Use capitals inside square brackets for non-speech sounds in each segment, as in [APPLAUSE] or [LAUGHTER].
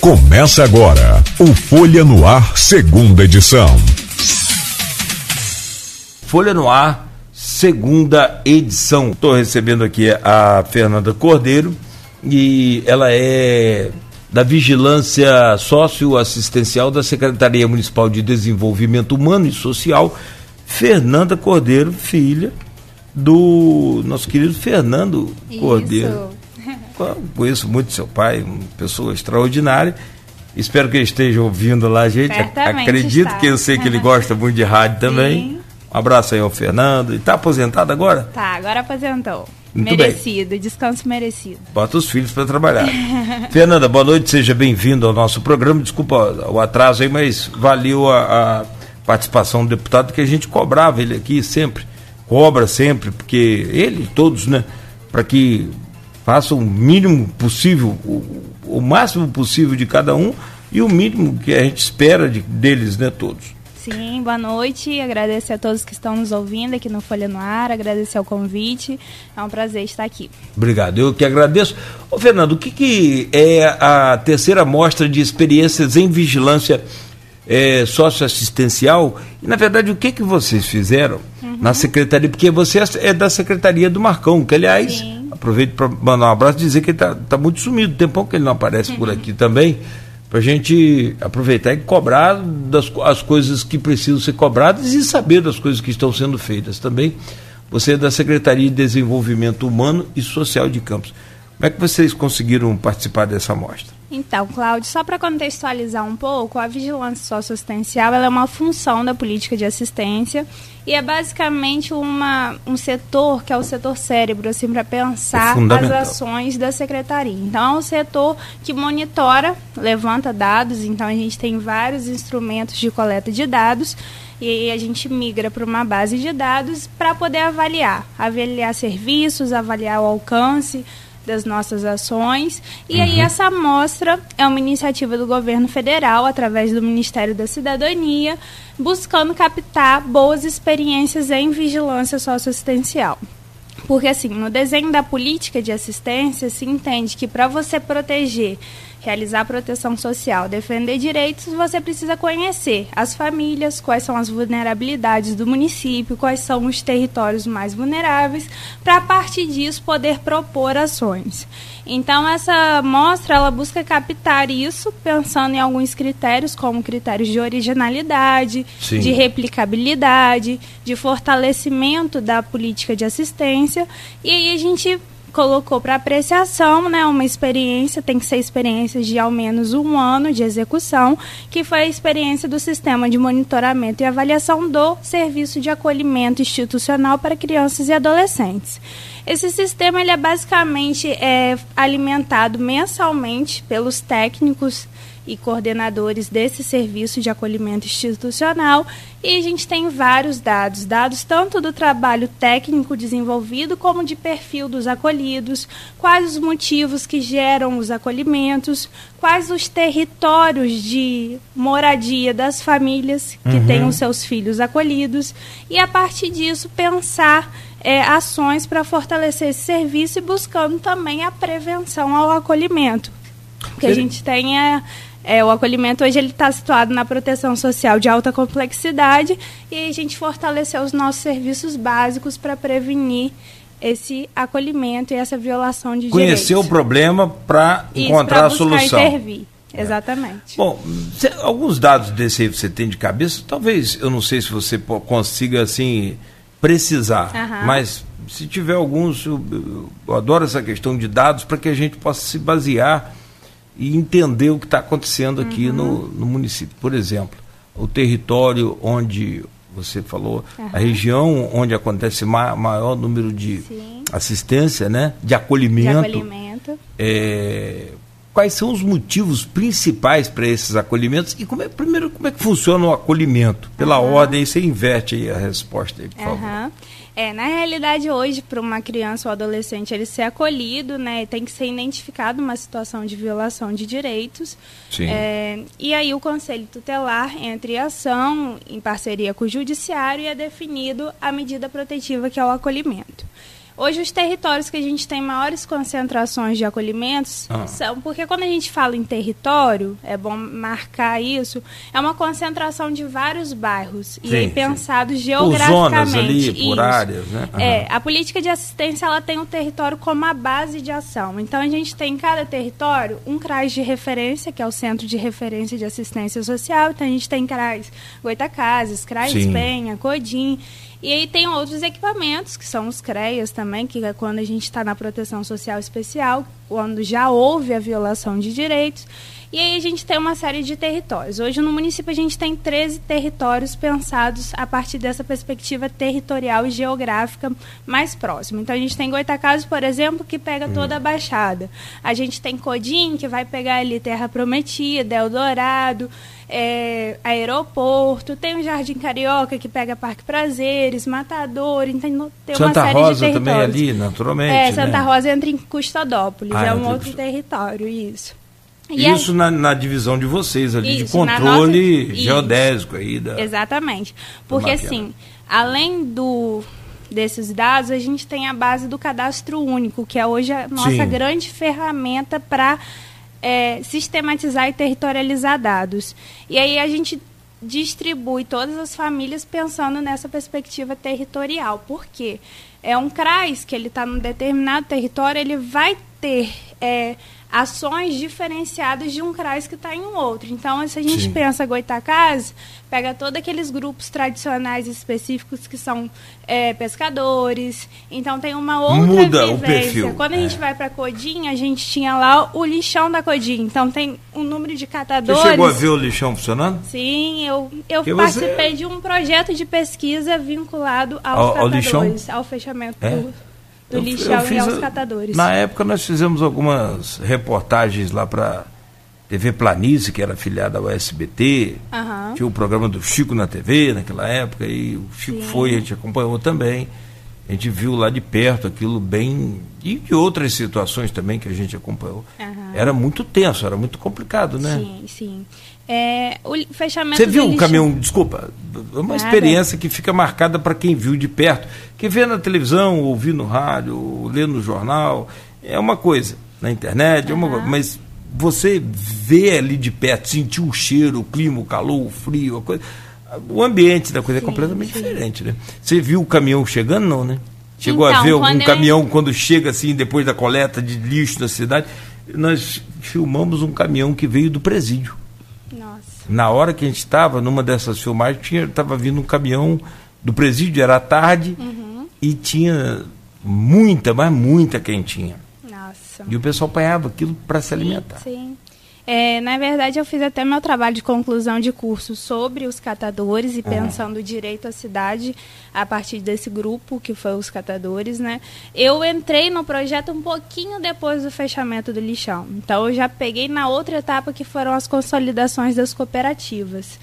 Começa agora o Folha no Ar, segunda edição. Folha no Ar, segunda edição. Estou recebendo aqui a Fernanda Cordeiro e ela é da Vigilância Socioassistencial da Secretaria Municipal de Desenvolvimento Humano e Social, Fernanda Cordeiro, filha do nosso querido Fernando Isso. Conheço muito seu pai, uma pessoa extraordinária. Espero que ele esteja ouvindo lá, gente. Certamente Acredito está. que eu sei que ele gosta muito de rádio [LAUGHS] também. Sim. Um abraço aí ao Fernando. E está aposentado agora? Tá, agora aposentou. Muito merecido, descanso merecido. Bota os filhos para trabalhar. [LAUGHS] Fernanda, boa noite, seja bem-vindo ao nosso programa. Desculpa o atraso aí, mas valeu a, a participação do deputado que a gente cobrava ele aqui sempre. Cobra sempre, porque ele, todos, né? Para que faça o mínimo possível, o, o, máximo possível de cada um e o mínimo que a gente espera de, deles, né, todos. Sim, boa noite. Agradecer a todos que estão nos ouvindo aqui no Folha no Ar, agradecer o convite. É um prazer estar aqui. Obrigado, eu que agradeço. Ô, Fernando, o que, que é a terceira mostra de experiências em vigilância é, socioassistencial? E, na verdade, o que, que vocês fizeram uhum. na secretaria? Porque você é da secretaria do Marcão, que, aliás, Sim. Aproveito para mandar um abraço e dizer que ele está tá muito sumido. Tem pouco que ele não aparece uhum. por aqui [LAUGHS] também para a gente aproveitar e cobrar das as coisas que precisam ser cobradas e saber das coisas que estão sendo feitas também. Você é da Secretaria de Desenvolvimento Humano e Social de Campos. Como é que vocês conseguiram participar dessa amostra? Então, Cláudio, só para contextualizar um pouco, a vigilância socioassistencial é uma função da política de assistência e é basicamente uma, um setor que é o setor cérebro, assim, para pensar é as ações da secretaria. Então, é um setor que monitora, levanta dados, então a gente tem vários instrumentos de coleta de dados e aí a gente migra para uma base de dados para poder avaliar, avaliar serviços, avaliar o alcance, das nossas ações. E uhum. aí essa amostra é uma iniciativa do governo federal, através do Ministério da Cidadania, buscando captar boas experiências em vigilância socioassistencial. Porque assim, no desenho da política de assistência se entende que para você proteger realizar proteção social, defender direitos, você precisa conhecer as famílias, quais são as vulnerabilidades do município, quais são os territórios mais vulneráveis, para a partir disso poder propor ações. Então essa mostra ela busca captar isso pensando em alguns critérios como critérios de originalidade, Sim. de replicabilidade, de fortalecimento da política de assistência e aí a gente colocou para apreciação, né, uma experiência, tem que ser experiência de ao menos um ano de execução, que foi a experiência do sistema de monitoramento e avaliação do serviço de acolhimento institucional para crianças e adolescentes. Esse sistema ele é basicamente é, alimentado mensalmente pelos técnicos e coordenadores desse serviço de acolhimento institucional e a gente tem vários dados, dados tanto do trabalho técnico desenvolvido como de perfil dos acolhidos, quais os motivos que geram os acolhimentos, quais os territórios de moradia das famílias que Uhum. têm os seus filhos acolhidos e a partir disso pensar é, ações para fortalecer esse serviço e buscando também a prevenção ao acolhimento. Porque a gente tem é, é, o acolhimento hoje ele está situado na proteção social de alta complexidade e a gente fortaleceu os nossos serviços básicos para prevenir esse acolhimento e essa violação de Conhecer o direitos. problema para encontrar a solução. intervir. Exatamente. Bom, cê- alguns dados desse aí você tem de cabeça, talvez, eu não sei se você consiga, assim, precisar, Aham. mas se tiver alguns, eu- eu adoro essa questão de dados para que a gente possa se basear e entender o que está acontecendo aqui no, no município. Por exemplo, o território onde você falou, a região onde acontece ma maior número de Sim. assistência, né, de De acolhimento. acolhimento. É, quais são os motivos principais para esses acolhimentos e como é, primeiro como é que funciona o acolhimento pela Aham. ordem você inverte aí a resposta aí por favor Aham. É, na realidade, hoje, para uma criança ou adolescente ele ser acolhido, né, tem que ser identificado uma situação de violação de direitos. Sim. É, e aí o Conselho Tutelar entra em ação, em parceria com o Judiciário, e é definido a medida protetiva que é o acolhimento. Hoje, os territórios que a gente tem maiores concentrações de acolhimentos Ah. são. Porque quando a gente fala em território, é bom marcar isso, é uma concentração de vários bairros. e Sim, sim. pensados Por geograficamente. zonas ali, por Isso. áreas, né? Aham. É, a política de assistência ela tem o território como a base de ação. Então a gente tem em cada território um CRAS de referência, que é o Centro de Referência de Assistência Social. Então a gente tem CRAS Goitacazes, CRAS Sim. Penha, Codim. E aí tem outros equipamentos, que são os CREAS também, que é quando a gente está na proteção social especial, quando já houve a violação de direitos. E aí a gente tem uma série de territórios. Hoje no município a gente tem 13 territórios pensados a partir dessa perspectiva territorial e geográfica mais próxima. Então a gente tem Goitacazes, por exemplo, que pega toda a Baixada. A gente tem Codim, que vai pegar ali Terra Prometida, Eldorado, é, aeroporto, tem o Jardim Carioca que pega Parque Prazeres, Matador, então tem uma Santa série Rosa de territórios. também ali, naturalmente. É, Santa né? Rosa entra em Custodópolis, Ah, é um outro território, isso. E aí- Isso na, na divisão de vocês ali, de Isso, na controle nossa- isso. geodésico aí. Da... Exatamente. Porque assim, além do desses dados, a gente tem a base do cadastro único, que é hoje a nossa Sim. grande ferramenta para sistematizar e territorializar dados. E aí a gente distribui todas as famílias pensando nessa perspectiva territorial. Por quê? É um CRAS que ele está num determinado território, ele vai ter é, ações diferenciadas de um CRAS que está em um outro. Então, se a gente Sim. pensa Goitacazes, pega todos aqueles grupos tradicionais específicos que são é, pescadores. Então, tem uma outra Muda o vivência. perfil, Quando a é. gente vai para Codim, a gente tinha lá o lixão da Codim. Então, tem um número de catadores. Você chegou a ver o lixão funcionando? Sim, eu, eu Que participei você- de um projeto de pesquisa vinculado aos Ao- ao catadores, ao fechamento É? do, do Eu- lixão eu e aos catadores. Na época nós fizemos algumas reportagens lá para TV Planície, que era afiliada ao SBT. Aham. Tinha o programa do Chico na TV naquela época, e o Chico Sim. foi, a gente acompanhou também. A gente viu lá de perto aquilo bem. E de outras situações também que a gente acompanhou. Aham. Era muito tenso, era muito complicado, né? Sim, sim. É, o fechamento Você viu o caminhão, desculpa, é uma Nada. experiência que fica marcada para quem viu de perto. Quem vê na televisão, ouvir no rádio, lê no jornal, é uma coisa. Na internet, é uma. Mas você vê ali de perto, sentir o cheiro, o clima, o calor, o frio, a coisa. O ambiente da coisa é Sim, completamente sim. diferente, né? Você viu o caminhão chegando, não, né? Chegou a Então, ver algum quando eu- caminhão quando chega assim, depois da coleta de lixo na cidade? Nós filmamos um caminhão que veio do presídio. Nossa. Na hora que a gente estava, numa dessas filmagens, estava vindo um caminhão do presídio, era tarde, Uhum. e tinha muita, mas muita quentinha. Nossa. E o pessoal apanhava aquilo para se alimentar. Sim. É, na verdade, eu fiz até meu trabalho de conclusão de curso sobre os catadores e pensando o direito à cidade a partir desse grupo que foi os catadores, né? Eu entrei no projeto um pouquinho depois do fechamento do lixão. Então, eu já peguei na outra etapa que foram as consolidações das cooperativas.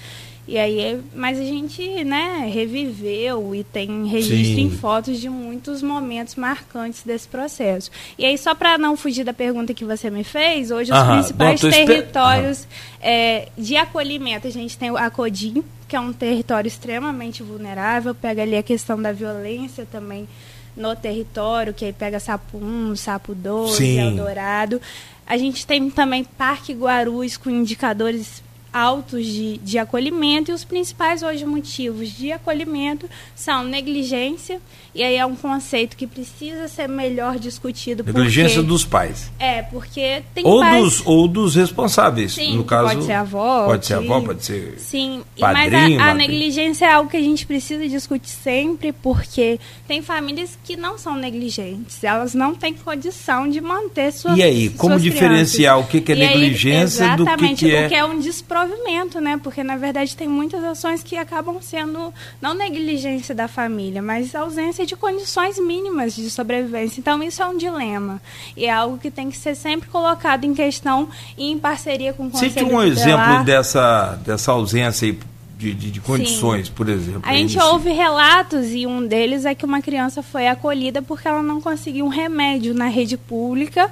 E aí, mas a gente, né, reviveu e tem registro Sim. em fotos de muitos momentos marcantes desse processo. E aí, só para não fugir da pergunta que você me fez, hoje os Aham, principais espe- territórios é, de acolhimento, a gente tem a Codim, que é um território extremamente vulnerável, pega ali a questão da violência também no território, que aí pega Sapo 1, Sapo 2, Sim. Eldorado. A gente tem também Parque Guarus com indicadores altos de, de acolhimento e os principais hoje motivos de acolhimento são negligência e aí é um conceito que precisa ser melhor discutido Negligência porque, dos pais. é porque tem Ou pais dos, ou dos responsáveis. Sim, no caso, pode ser a avó, Pode ser a avó, pode ser. Sim, padrinho, mas a, a negligência é algo que a gente precisa discutir sempre, porque tem famílias que não são negligentes, elas não têm condição de manter suas E aí, como diferenciar crianças. o que que é E aí, negligência do que exatamente, que é- o que é um desprovimento, né? Porque na verdade tem muitas ações que acabam sendo não negligência da família, mas ausência de condições mínimas de sobrevivência. Então isso é um dilema e é algo que tem que ser sempre colocado em questão e em parceria com o Cite conselho um exemplo dessa, dessa ausência aí de, de, de condições, por exemplo. A gente nesse- ouve relatos e um deles é que uma criança foi acolhida porque ela não conseguiu um remédio na rede pública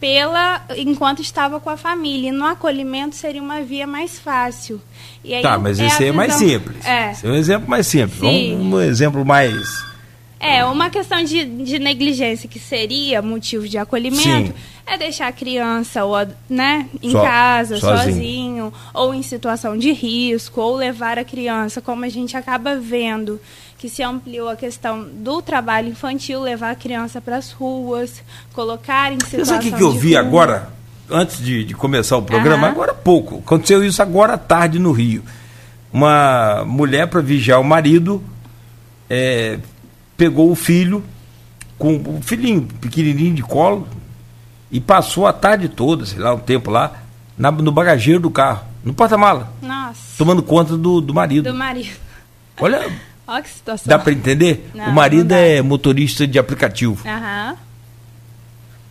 pela enquanto estava com a família. E no acolhimento seria uma via mais fácil. Tá, mas é esse aí é mais simples. É. Esse é um exemplo mais simples. Sim. Vamos um exemplo mais. É, uma questão de, de negligência que seria motivo de acolhimento Sim. é deixar a criança ou, né, em Só- casa, sozinho. sozinho. ou em situação de risco, ou levar a criança, como a gente acaba vendo que se ampliou a questão do trabalho infantil, levar a criança para as ruas, colocar em situação sabe o que, que eu vi rua. agora, antes de, de começar o programa? Aham. Agora há pouco. Aconteceu isso agora à tarde no Rio. Uma mulher, para vigiar o marido, é, pegou o filho, com o filhinho pequenininho de colo, e passou a tarde toda, sei lá, um tempo lá, na- no bagageiro do carro, no porta-mala, Nossa, tomando conta do, do marido. do marido. Olha, [LAUGHS] Olha que situação. dá para entender? Não, o marido é motorista de aplicativo. Aham.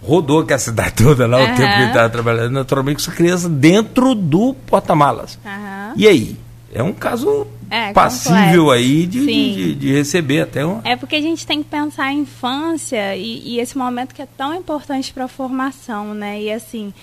rodou com a cidade toda lá, o tempo que ele estava trabalhando, naturalmente com essa criança dentro do porta-malas. Aham. E aí? É um caso É, passível complexo. aí de, de, de receber até um. É porque a gente tem que pensar a infância e, e esse momento que é tão importante para a formação, né? E assim,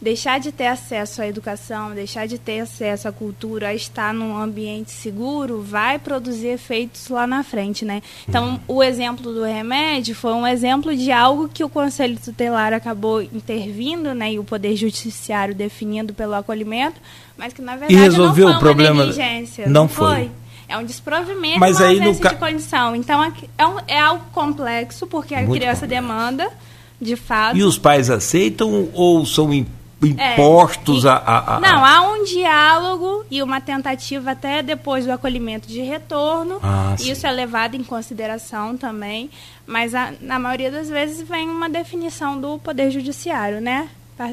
deixar de ter acesso à educação, deixar de ter acesso à cultura, a estar num ambiente seguro, vai produzir efeitos lá na frente, né? Então, o exemplo do remédio foi um exemplo de algo que o Conselho Tutelar acabou intervindo, né? E o Poder Judiciário definindo pelo acolhimento, mas que na verdade resolveu não foi o problema? uma negligência. Não foi. É um desprovimento Mas e uma aí no ausência ca- de condição. Então é, um- é algo complexo, porque a Muito criança complexo. demanda, de fato. E os pais aceitam ou são É, impostos e- a, a, a- Não, há um diálogo e uma tentativa até depois do acolhimento de retorno. Ah, sim. Isso é levado em consideração também. Mas a- na maioria das vezes vem uma definição do Poder Judiciário, né? Par-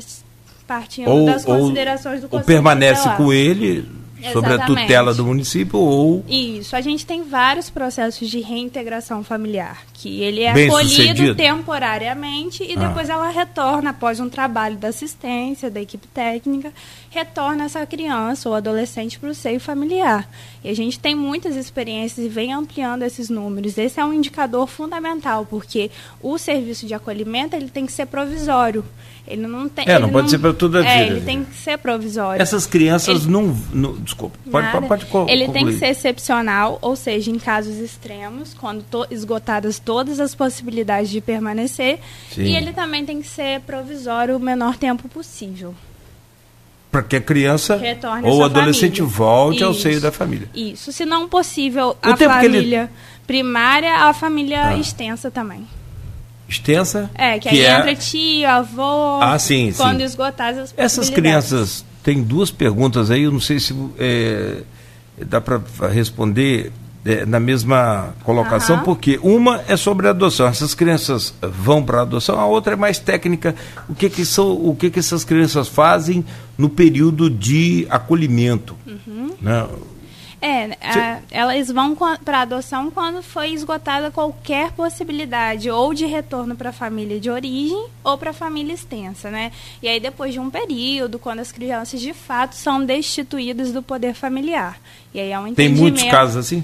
Partindo ou, das ou, considerações do ou Conselho permanece Tutelar. com ele sobre a tutela do município ou Isso, a gente tem vários processos de reintegração familiar, que ele é Bem acolhido sucedido? temporariamente e Ah. depois ela retorna após um trabalho da assistência, da equipe técnica, retorna essa criança ou adolescente para o seio familiar. E a gente tem muitas experiências e vem ampliando esses números. Esse é um indicador fundamental, porque o serviço de acolhimento ele tem que ser provisório. Ele não tem. É, não pode ser pra toda a é, vida. Ele tem que ser provisório. essas crianças Ele- não, não- Desculpa, pode, Nada. pode, Ele tem que ser excepcional, ou seja, em casos extremos, quando to- esgotadas todas as possibilidades de permanecer. Sim. E ele também tem que ser provisório o menor tempo possível. Para que a criança Retorne ou sua adolescente família. volte ao Isso. seio da família. Isso, se não possível, O a que ele- família primária, a família Ah. extensa também. Extensa. É, que, aí é- entra tio, avô, Ah, sim, quando sim. esgotadas as Essas crianças, tem duas perguntas aí, eu não sei se é, dá para responder é, na mesma colocação, Aham. porque uma é sobre adoção. Essas crianças vão para a adoção, a outra é mais técnica. O que que são, o que que essas crianças fazem no período de acolhimento? Uhum. Né? É, a- elas vão para adoção quando foi esgotada qualquer possibilidade ou de retorno para a família de origem ou para a família extensa, né? E aí depois de um período, quando as crianças de fato são destituídas do poder familiar. E aí é um Tem muitos casos assim?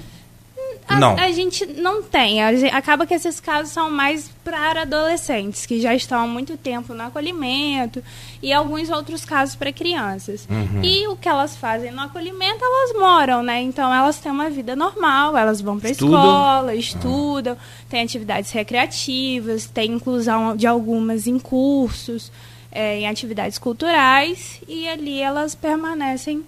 A, não. a gente não tem. A gen- acaba que esses casos são mais para adolescentes, que já estão há muito tempo no acolhimento, e alguns outros casos para crianças. Uhum. E o que elas fazem no acolhimento, elas moram, né? Então elas têm uma vida normal, elas vão para Estudam. escola, estudam, têm atividades recreativas, tem inclusão de algumas em cursos, eh, em atividades culturais, e ali elas permanecem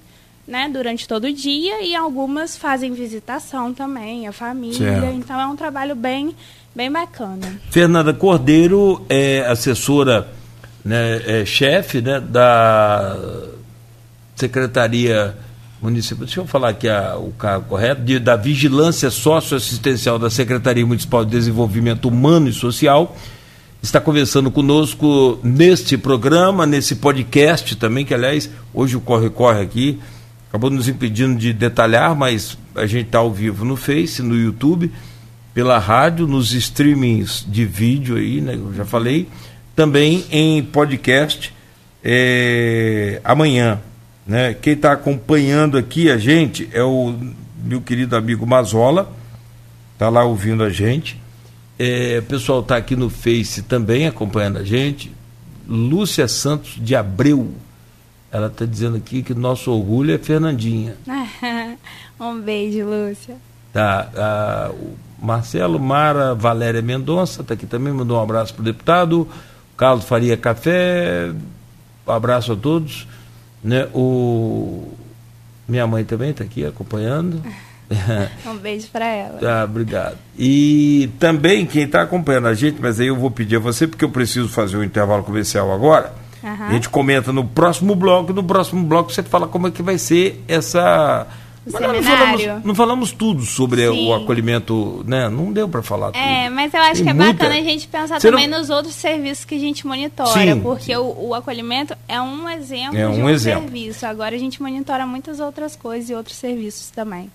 né, durante todo o dia e algumas fazem visitação também, a família. Certo. Então é um trabalho bem, bem bacana. Fernanda Cordeiro é assessora, né, é chefe né, da Secretaria Municipal, deixa eu falar aqui a- o cargo correto, de- da Vigilância Socioassistencial da Secretaria Municipal de Desenvolvimento Humano e Social. Está conversando conosco neste programa, nesse podcast também, que aliás, hoje o Corre Corre aqui acabou nos impedindo de detalhar, mas a gente está ao vivo no Face, no YouTube, pela rádio, nos streamings de vídeo aí, né? Eu já falei, também em podcast é, amanhã. Né? Quem está acompanhando aqui a gente é o meu querido amigo Mazola, está lá ouvindo a gente. É, o pessoal está aqui no Face também acompanhando a gente. Lúcia Santos de Abreu. Ela está dizendo aqui que nosso orgulho é Fernandinha. [LAUGHS] um beijo, Lúcia. Tá, ah, o Marcelo, Mara, Valéria Mendonça, está aqui também, mandou um abraço para o deputado. Carlos Faria Café, abraço a todos. Né? O... Minha mãe também está aqui acompanhando. [LAUGHS] um beijo para ela. Tá, obrigado. E também quem está acompanhando a gente, mas aí eu vou pedir a você, porque eu preciso fazer um intervalo comercial agora. Uhum. A gente comenta no próximo bloco, no próximo bloco você fala como é que vai ser essa mas não falamos, não falamos, tudo sobre Sim. o acolhimento, né? Não deu para falar tudo. É, mas eu acho Tem que é muita... bacana a gente pensar Você também não... nos outros serviços que a gente monitora, Sim. porque o, o, acolhimento é um exemplo é um de um exemplo. serviço. Agora a gente monitora muitas outras coisas e outros serviços também.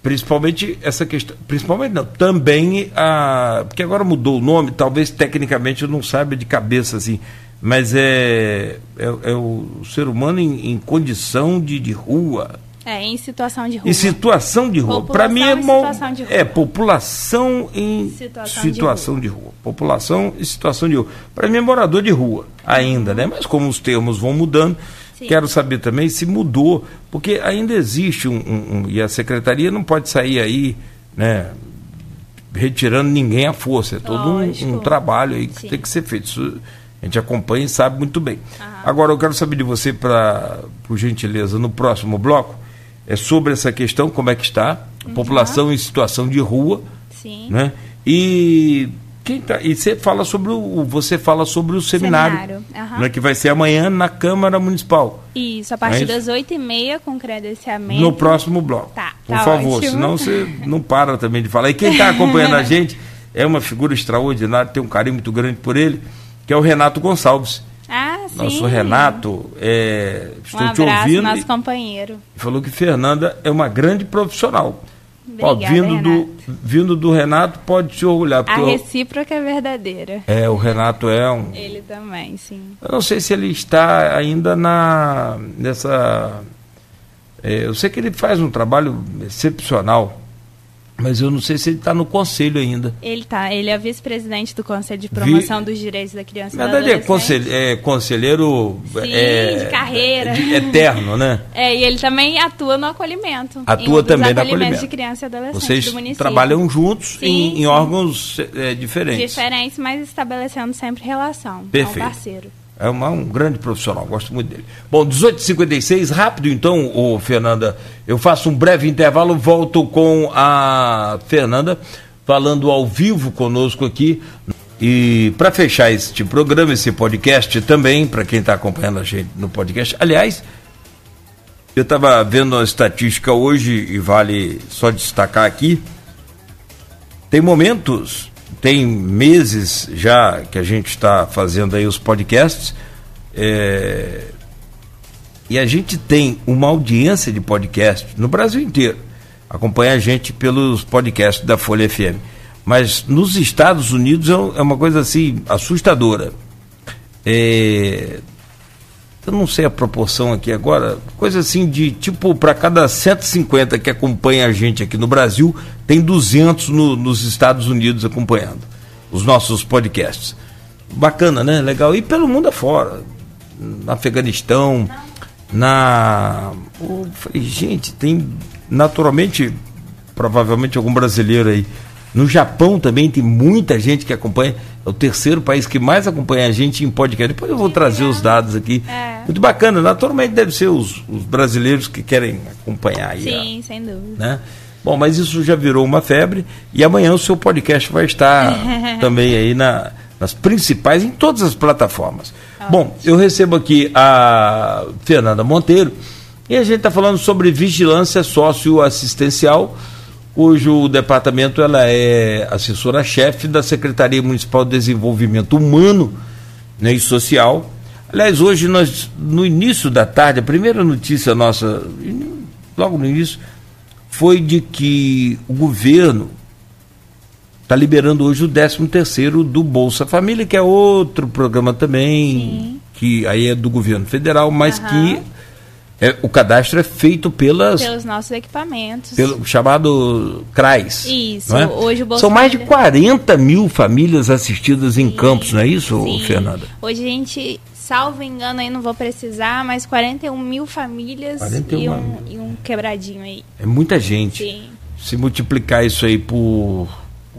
Principalmente essa questão, principalmente não, também a, porque agora mudou o nome, talvez tecnicamente eu não saiba de cabeça assim, mas é, é, é o ser humano em, em condição de, de rua, é, em situação de rua. Em situação de rua. Para mim é é população em situação, situação de, rua. de, rua. População em situação de rua. Para mim é morador de rua ainda, né? Mas como os termos vão mudando, Sim. quero saber também se mudou, porque ainda existe um, um, um, e a secretaria não pode sair aí, né? Retirando ninguém à força. É todo um, um, trabalho aí que Sim. tem que ser feito. Isso a gente acompanha e sabe muito bem. Aham. Agora eu quero saber de você, para por gentileza, no próximo bloco é sobre essa questão, como é que está, uhum. população em situação de rua. Sim. Né? E quem tá, e você fala sobre o você fala sobre o seminário, seminário. Uhum. Né, que vai ser amanhã na Câmara Municipal. Isso, a partir é das oito e meia com credenciamento. No próximo bloco. Tá, Por tá favor, ótimo. senão você não para também de falar. E quem está acompanhando a [LAUGHS] gente é uma figura extraordinária, tem um carinho muito grande por ele, que é o Renato Gonçalves. Ah, sim. Nosso Renato, é, estou um abraço, te ouvindo. nosso companheiro. Falou que Fernanda é uma grande profissional. Obrigada, Ó, vindo, do, vindo do Renato, pode se orgulhar. A recíproca é verdadeira. É, o Renato é um. Ele também, sim. Eu não sei se ele está ainda na nessa. É, eu sei que ele faz um trabalho excepcional mas eu não sei se ele está no conselho ainda. Ele está, ele é vice-presidente do Conselho de Promoção Vi... dos Direitos da Criança e Na verdade, é, é conselheiro Sim, é, de carreira. De, eterno, né? É, e ele também atua no acolhimento. Atua também no acolhimento. de criança e adolescente Vocês trabalham juntos sim, em, sim. em, órgãos é, diferentes. Diferentes, mas estabelecendo sempre relação. Perfeito. É um parceiro. É uma, um grande profissional, gosto muito dele. Bom, 18h56, rápido então, ô, Fernanda. Eu faço um breve intervalo, volto com a Fernanda falando ao vivo conosco aqui. E para fechar este programa, esse podcast também, para quem está acompanhando a gente no podcast, aliás, eu estava vendo a estatística hoje e vale só destacar aqui. Tem momentos tem meses já que a gente está fazendo aí os podcasts. É, e a gente tem uma audiência de podcast no Brasil inteiro. Acompanha a gente pelos podcasts da Folha FM. Mas nos Estados Unidos é, é uma coisa assim assustadora. É, eu não sei a proporção aqui agora, coisa assim de tipo, para cada 150 que acompanha a gente aqui no Brasil, tem 200 no, nos Estados Unidos acompanhando os nossos podcasts. Bacana, né? Legal. E pelo mundo afora, no Afeganistão, na. Falei, gente, tem naturalmente, provavelmente algum brasileiro aí no Japão também tem muita gente que acompanha. É o terceiro país que mais acompanha a gente em podcast. Depois eu vou trazer os dados aqui. É. Muito bacana. Naturalmente deve ser os, os brasileiros que querem acompanhar aí. Sim, a, sem dúvida. Né? Bom, mas isso já virou uma febre. E amanhã o seu podcast vai estar [LAUGHS] também aí na, nas principais, em todas as plataformas. Bom, eu recebo aqui a Fernanda Monteiro e a gente está falando sobre vigilância socioassistencial cujo departamento ela é assessora-chefe da Secretaria Municipal de Desenvolvimento Humano né, e Social. Aliás, hoje nós, no início da tarde, a primeira notícia nossa, logo no início, foi de que o governo está liberando hoje o 13 terceiro do Bolsa Família, que é outro programa também, Sim. que aí é do governo federal, mas uhum. que é, o cadastro é feito pelas, pelos nossos equipamentos. Pelo chamado CRAS. Isso. É? Hoje o Bolsa São mais de 40 mil famílias assistidas em Sim. campos, não é isso, Sim. Fernanda? Hoje a gente, salvo engano, aí não vou precisar, mas 41 mil famílias 41 e, um, e um quebradinho aí. É muita gente. Sim. se multiplicar isso aí por.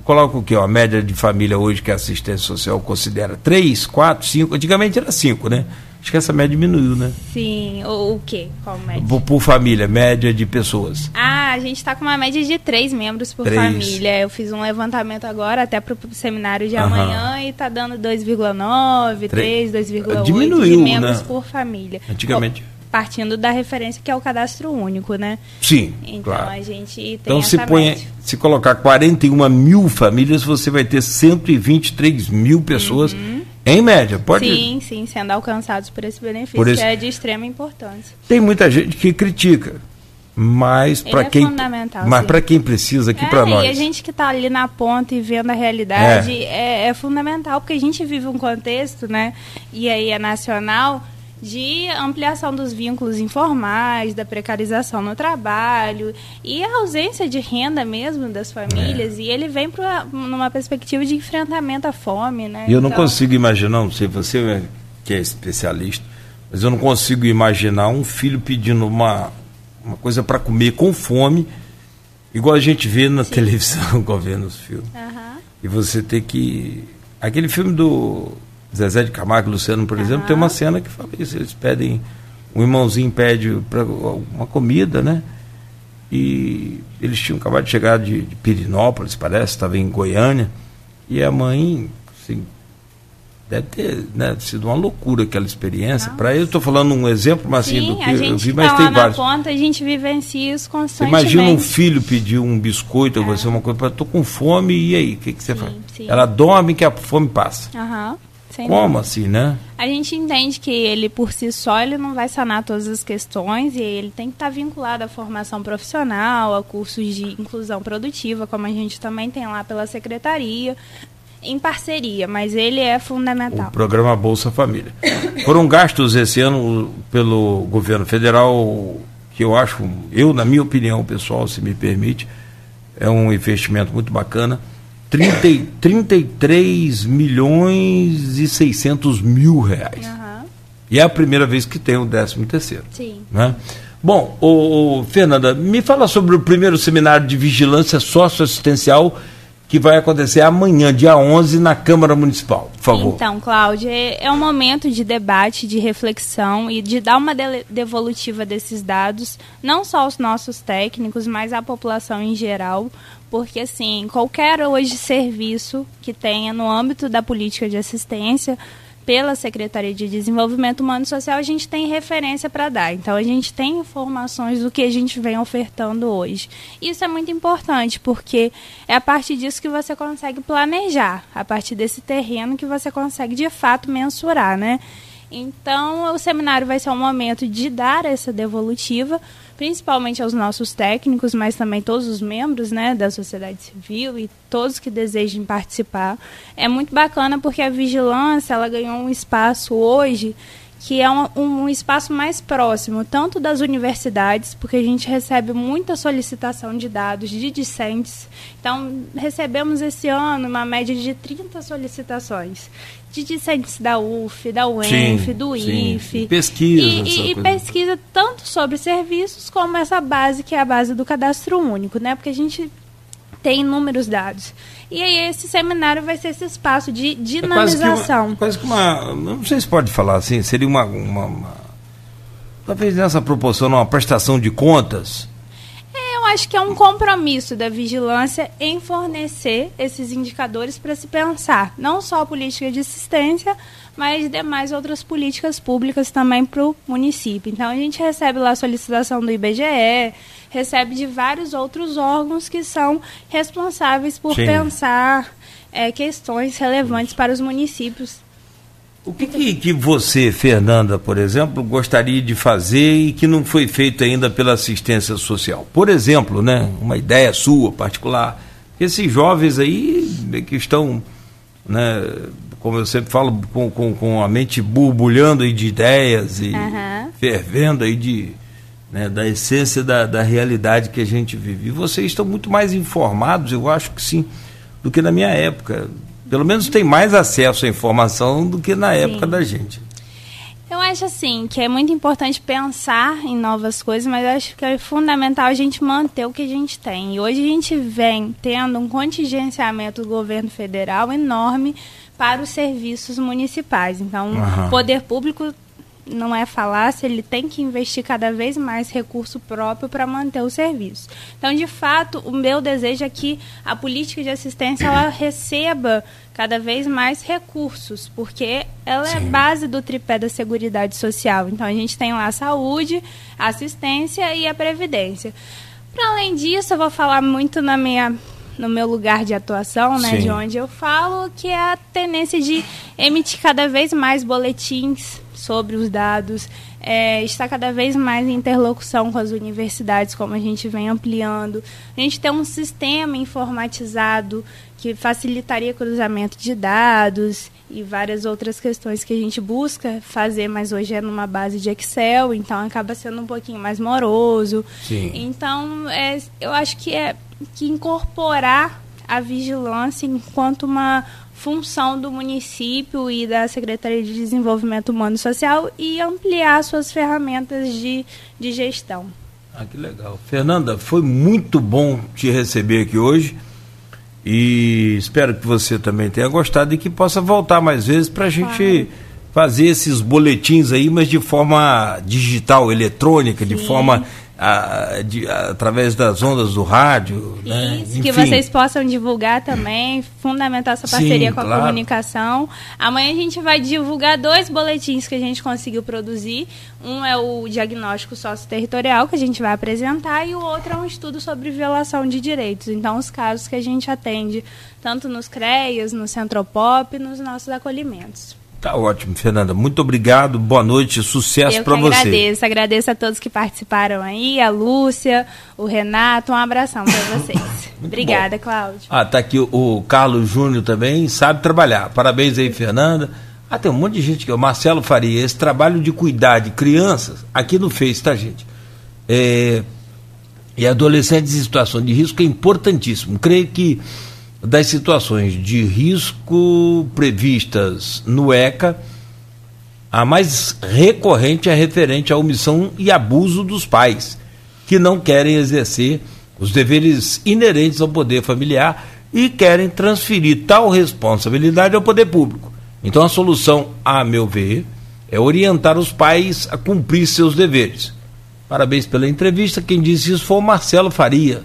Coloca o que? A média de família hoje que a assistência social considera? Três, quatro, cinco. Antigamente era cinco, né? Acho que essa média diminuiu, né? Sim, o, o quê? Qual média? Por, por, família, média de pessoas. Ah, a gente está com uma média de três membros por três. família. Eu fiz um levantamento agora, até para o seminário de uhum. amanhã, e está dando 2,9, 3, 2,8 Diminuiu, de membros né? por família. Antigamente. Pô, partindo da referência que é o cadastro único, né? Sim. Então claro. a gente tem então, se põe, se colocar 41 mil famílias, você vai ter 123 mil pessoas. Uhum. Em média, pode Sim, sim, sendo alcançados por esse benefício, Por esse- que é de extrema importância. Tem muita gente que critica, mas para é quem mas para quem precisa aqui é, para e nós. a gente que está ali na ponta e vendo a realidade é. é fundamental, porque a gente vive um contexto, né? E aí é nacional, de ampliação dos vínculos informais, da precarização no trabalho e a ausência de renda mesmo das famílias. É. E ele vem pra, numa perspectiva de enfrentamento à fome, né? E eu não Então, consigo imaginar, não sei você é- que é especialista, mas eu não consigo imaginar um filho pedindo uma, uma coisa para comer com fome, igual a gente vê na televisão, igual vê nos filmes. aham. E você ter que. Aquele filme do Zezé de Camargo e Luciano, por exemplo, tem uma cena que fala isso. Eles pedem. Um irmãozinho pede pra, uma comida, né? E eles tinham acabado de chegar de, de Pirinópolis, parece, estava em Goiânia. E a mãe, assim, deve ter né, sido uma loucura aquela experiência. Para eu estou falando um exemplo, mas assim, Sim, do que eu vi, mas tá tem vários. ponta, a gente vivencia isso constantemente. imagina um filho pedir um biscoito ou você uma coisa, estou com fome, e aí? O que, que você Sim, faz? sim. Ela dorme que a fome passa. Aham, sem Como assim, né? A gente entende que ele por si só ele não vai sanar todas as questões e ele tem que estar vinculado à formação profissional, a cursos de inclusão produtiva, como a gente também tem lá pela secretaria, em parceria, mas ele é O fundamental. programa Bolsa Família. Foram gastos esse ano pelo governo federal, que eu acho, eu, na minha opinião pessoal, se me permite, é um investimento muito bacana. 30, e- 33 milhões e 600 mil reais. Aham, E é a primeira vez que tem o 13 terceiro. sim. Né? Bom, ô, ô, Fernanda, me fala sobre o primeiro seminário de vigilância socioassistencial que vai acontecer amanhã, dia 11, na Câmara Municipal, por favor. Então, Cláudia, é é um momento de debate, de reflexão e de dar uma devolutiva desses dados, não só aos nossos técnicos, mas à população em geral, porque assim, qualquer hoje serviço que tenha no âmbito da política de assistência pela Secretaria de Desenvolvimento Humano e Social, a gente tem referência para dar. Então, a gente tem informações do que a gente vem ofertando hoje. Isso é muito importante, porque é a partir disso que você consegue planejar, a partir desse terreno que você consegue de fato mensurar, né? Então, o seminário vai ser um momento de dar essa devolutiva, principalmente aos nossos técnicos, mas também todos os membros né, da sociedade civil e todos que desejem participar. É muito bacana porque a vigilância ela ganhou um espaço hoje que é um, um espaço mais próximo, tanto das universidades, porque a gente recebe muita solicitação de dados de discentes. Então, recebemos esse ano uma média de 30 solicitações de discentes da UF, da UENF, Sim, do sim. IFE. Pesquisa, E, e- pesquisa tanto sobre serviços como essa base, que é a base do cadastro único, né? Porque a gente tem inúmeros dados. E aí esse seminário vai ser esse espaço de É quase que, dinamização. uma, quase que uma. Não sei se pode falar assim, seria uma. uma, uma- talvez nessa proporção, uma prestação de contas. Eu acho que é um compromisso da vigilância em fornecer esses indicadores para se pensar, não só a política de assistência, mas demais outras políticas públicas também para o município. Então a gente recebe lá a solicitação do IBGE, recebe de vários outros órgãos que são responsáveis por Sim. pensar eh, questões relevantes para os municípios. O que, que, que você, Fernanda, por exemplo, gostaria de fazer e que não foi feito ainda pela assistência social? Por exemplo, né, uma ideia sua particular. Esses jovens aí que estão, né, como eu sempre falo, com, com, com a mente borbulhando aí de ideias e Aham. fervendo aí de, né, da essência da, da realidade que a gente vive. E vocês estão muito mais informados, eu acho que sim, do que na minha época. Pelo menos tem mais acesso à informação do que na época da gente. Eu acho assim que é muito importante pensar em novas coisas, mas eu acho que é fundamental a gente manter o que a gente tem. E hoje a gente vem tendo um contingenciamento do governo federal enorme para os serviços municipais. Então, uhum. o poder público não é falácia, ele tem que investir cada vez mais recurso próprio para manter o serviço. Então, de fato, o meu desejo é que a política de assistência ela [CLEARS THROAT] receba cada vez mais recursos, porque ela é Sim. é base do tripé da Seguridade Social. Então, a gente tem lá a saúde, a assistência e a previdência. Para além disso, eu vou falar muito na minha no meu lugar de atuação, né, de onde eu falo, que é a tendência de emitir cada vez mais boletins sobre os dados, é, está cada vez mais em interlocução com as universidades, como a gente vem ampliando. A gente tem um sistema informatizado que facilitaria cruzamento de dados e várias outras questões que a gente busca fazer, mas hoje é numa base de Excel, então acaba sendo um pouquinho mais moroso. Sim. Então, é, eu acho que é que incorporar a vigilância enquanto uma função do município e da Secretaria de Desenvolvimento Humano e Social e ampliar suas ferramentas de, de gestão. Ah, que legal. Fernanda, foi muito bom te receber aqui hoje e espero que você também tenha gostado e que possa voltar mais vezes para a gente fazer esses boletins aí, mas de forma digital, eletrônica, Sim. de forma a, de, a, através das ondas do rádio. Né? Isso, que vocês possam divulgar também, fundamentar essa parceria Sim, com a claro. comunicação. Amanhã a gente vai divulgar dois boletins que a gente conseguiu produzir. Um é o diagnóstico sócio-territorial, que a gente vai apresentar, e o outro é um estudo sobre violação de direitos. Então, os casos que a gente atende, tanto nos CREAS, no Centropop, nos nossos acolhimentos. Tá ótimo, Fernanda. Muito obrigado. Boa noite, sucesso para você. Agradeço, agradeço a todos que participaram aí, a Lúcia, o Renato. Um abração para [LAUGHS] vocês. Obrigada, bom. Cláudio. Ah, tá aqui o, o Carlos Júnior também, sabe trabalhar. Parabéns aí, Fernanda. Ah, tem um monte de gente que o Marcelo Faria, esse trabalho de cuidar de crianças, aqui no Face, tá, gente? É, e adolescentes em situação de risco é importantíssimo. Creio que das situações de risco previstas no ECA, a mais recorrente é referente à omissão e abuso dos pais, que não querem exercer os deveres inerentes ao poder familiar e querem transferir tal responsabilidade ao poder público. Então a solução, a meu ver, é orientar os pais a cumprir seus deveres. Parabéns pela entrevista. Quem disse isso foi o Marcelo Faria.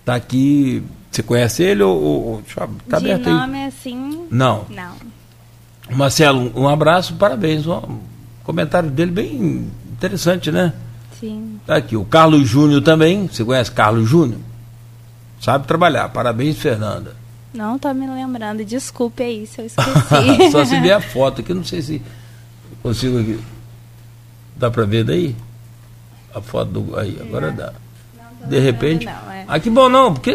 Está aqui você conhece ele ou, ou tá De aberto nome aí? assim? Não. Não. Marcelo, um abraço, parabéns. Um comentário dele bem interessante, né? Sim. Tá aqui. O Carlos Júnior também. Você conhece Carlos Júnior? Sabe trabalhar. Parabéns, Fernanda. Não tô me lembrando. Desculpe aí se eu [LAUGHS] esqueci. Só se ver a [LAUGHS] foto aqui, não sei se consigo aqui. Dá para ver daí? A foto do. Aí, agora é. dá de repente. Não, é. Ah, que bom não, porque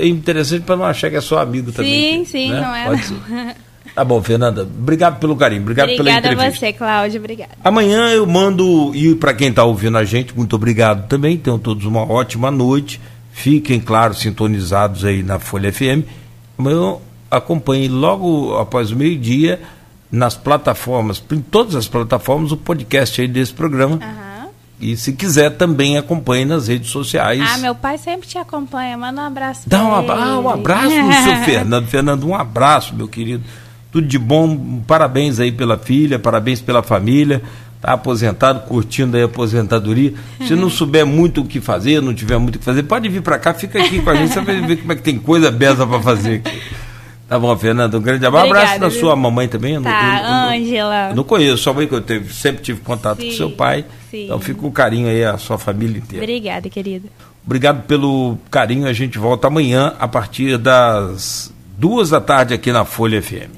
é interessante para não achar que é só amigo também. Sim, sim, né? não é. Pode não. ser. [LAUGHS] Tá bom, Fernanda. Obrigado pelo carinho, obrigado Obrigada pela entrevista. Obrigada a você, Cláudio. Obrigada. Amanhã eu mando, e para quem está ouvindo a gente, muito obrigado também. Tenham todos uma ótima noite. Fiquem, claro, sintonizados aí na Folha FM. Amanhã acompanhe logo após o meio-dia nas plataformas, em todas as plataformas, o podcast aí desse programa. Uhum e se quiser, também acompanhe nas redes sociais. Ah, meu pai sempre te acompanha. Manda um abraço Dá um, ele. Ah, um abraço no seu [LAUGHS] Fernando. Fernando, um abraço, meu querido. Tudo de bom. Parabéns aí pela filha, parabéns pela família. Está aposentado, curtindo aí a aposentadoria. Se não [LAUGHS] souber muito o que fazer, não tiver muito o que fazer, pode vir para cá, fica aqui com a gente, você vai ver como é que tem coisa besa para fazer aqui. Tá bom, Fernanda, um grande abraço. Um abraço da sua mamãe também. Tá, Ângela. Não, não conheço, sua mãe que eu teve, sempre tive contato sim, com seu pai. Sim. Então fica com carinho aí a sua família inteira. Obrigada, querida. Obrigado pelo carinho. A gente volta amanhã a partir das duas da tarde aqui na Folha FM.